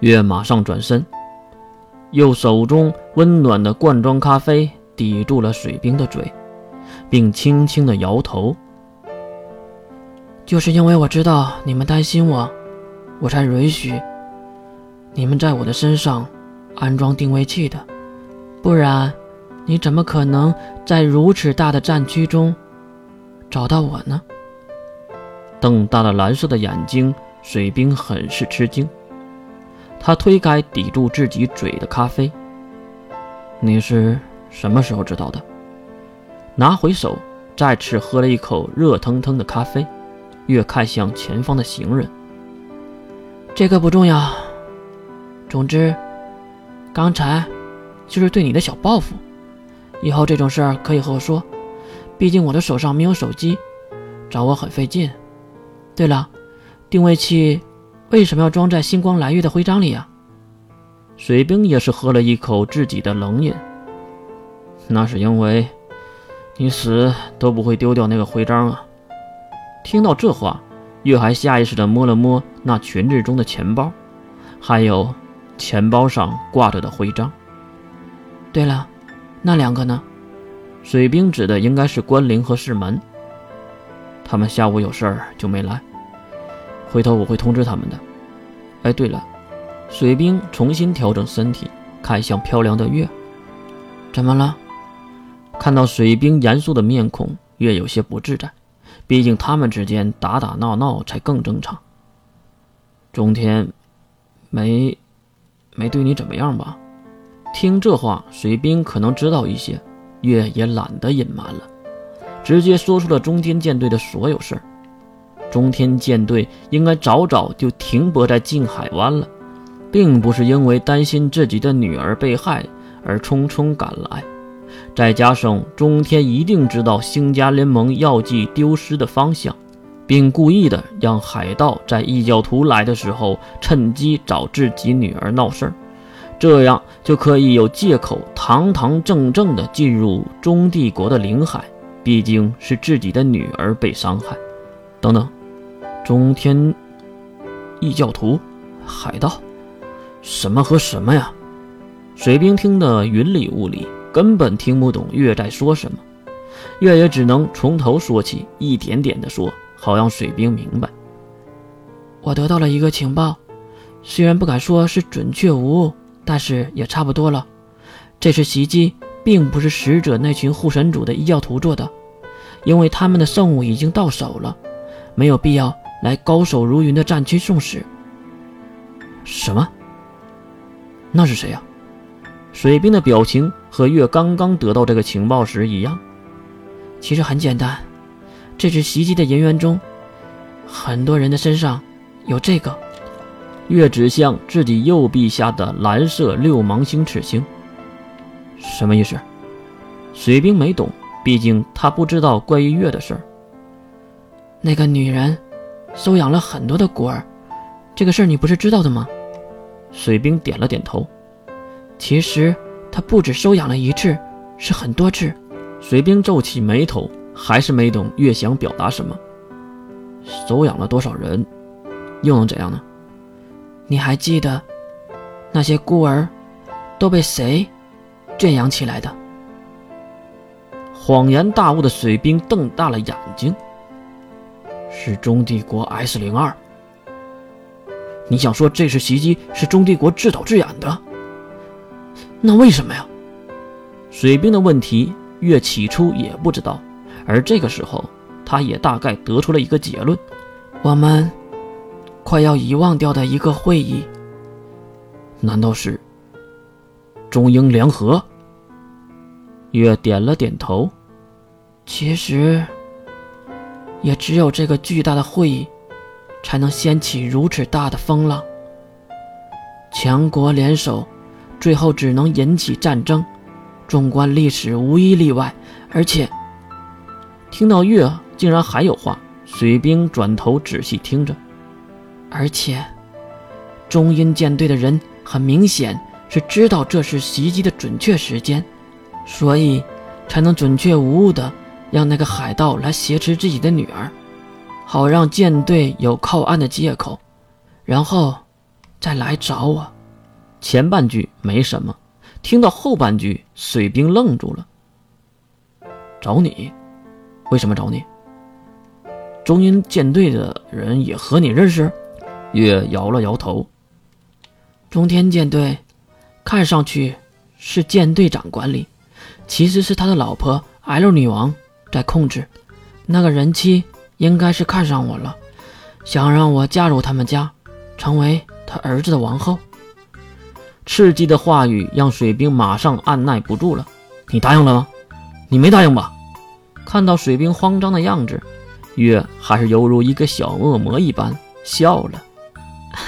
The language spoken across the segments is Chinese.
月马上转身，用手中温暖的罐装咖啡抵住了水兵的嘴，并轻轻的摇头。就是因为我知道你们担心我，我才允许你们在我的身上安装定位器的，不然你怎么可能在如此大的战区中找到我呢？瞪大了蓝色的眼睛，水兵很是吃惊。他推开抵住自己嘴的咖啡。你是什么时候知道的？拿回手，再次喝了一口热腾腾的咖啡。越看向前方的行人，这个不重要。总之，刚才就是对你的小报复。以后这种事儿可以和我说，毕竟我的手上没有手机，找我很费劲。对了，定位器为什么要装在星光蓝月的徽章里呀？水兵也是喝了一口自己的冷饮。那是因为你死都不会丢掉那个徽章啊。听到这话，月还下意识地摸了摸那裙子中的钱包，还有钱包上挂着的徽章。对了，那两个呢？水兵指的应该是关灵和世门。他们下午有事儿就没来，回头我会通知他们的。哎，对了，水兵重新调整身体，看向漂亮的月。怎么了？看到水兵严肃的面孔，月有些不自在。毕竟他们之间打打闹闹才更正常。中天，没，没对你怎么样吧？听这话，水兵可能知道一些，月也懒得隐瞒了，直接说出了中天舰队的所有事儿。中天舰队应该早早就停泊在近海湾了，并不是因为担心自己的女儿被害而匆匆赶来。再加上中天一定知道星家联盟药剂丢失的方向，并故意的让海盗在异教徒来的时候趁机找自己女儿闹事儿，这样就可以有借口堂堂正正的进入中帝国的领海。毕竟是自己的女儿被伤害。等等，中天异教徒、海盗，什么和什么呀？水兵听得云里雾里。根本听不懂月在说什么，月也只能从头说起，一点点的说，好让水兵明白。我得到了一个情报，虽然不敢说是准确无误，但是也差不多了。这次袭击并不是使者那群护神主的异教徒做的，因为他们的圣物已经到手了，没有必要来高手如云的战区送死。什么？那是谁呀？水兵的表情和月刚刚得到这个情报时一样。其实很简单，这次袭击的人员中，很多人的身上有这个。月指向自己右臂下的蓝色六芒星赤星。什么意思？水兵没懂，毕竟他不知道关于月的事儿。那个女人收养了很多的孤儿，这个事儿你不是知道的吗？水兵点了点头。其实他不止收养了一次，是很多次。水兵皱起眉头，还是没懂月想表达什么。收养了多少人，又能怎样呢？你还记得那些孤儿都被谁圈养起来的？恍然大悟的水兵瞪大了眼睛。是中帝国 S 零二。你想说这次袭击是中帝国自导自演的？那为什么呀？水兵的问题，月起初也不知道，而这个时候，他也大概得出了一个结论：我们快要遗忘掉的一个会议，难道是中英联合？月点了点头。其实，也只有这个巨大的会议，才能掀起如此大的风浪。强国联手。最后只能引起战争，纵观历史无一例外。而且，听到月竟然还有话，水兵转头仔细听着。而且，中英舰队的人很明显是知道这是袭击的准确时间，所以才能准确无误的让那个海盗来挟持自己的女儿，好让舰队有靠岸的借口，然后再来找我。前半句没什么，听到后半句，水兵愣住了。找你？为什么找你？中英舰队的人也和你认识？月摇了摇头。中天舰队，看上去是舰队长管理，其实是他的老婆 L 女王在控制。那个人妻应该是看上我了，想让我嫁入他们家，成为他儿子的王后。刺激的话语让水兵马上按耐不住了。你答应了吗？你没答应吧？看到水兵慌张的样子，月还是犹如一个小恶魔一般笑了。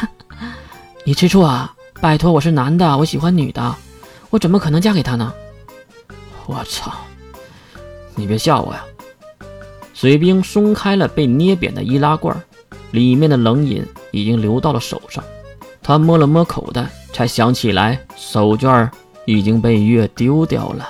你吃醋啊？拜托，我是男的，我喜欢女的，我怎么可能嫁给他呢？我操！你别吓我呀！水兵松开了被捏扁的易拉罐，里面的冷饮已经流到了手上。他摸了摸口袋，才想起来手绢已经被月丢掉了。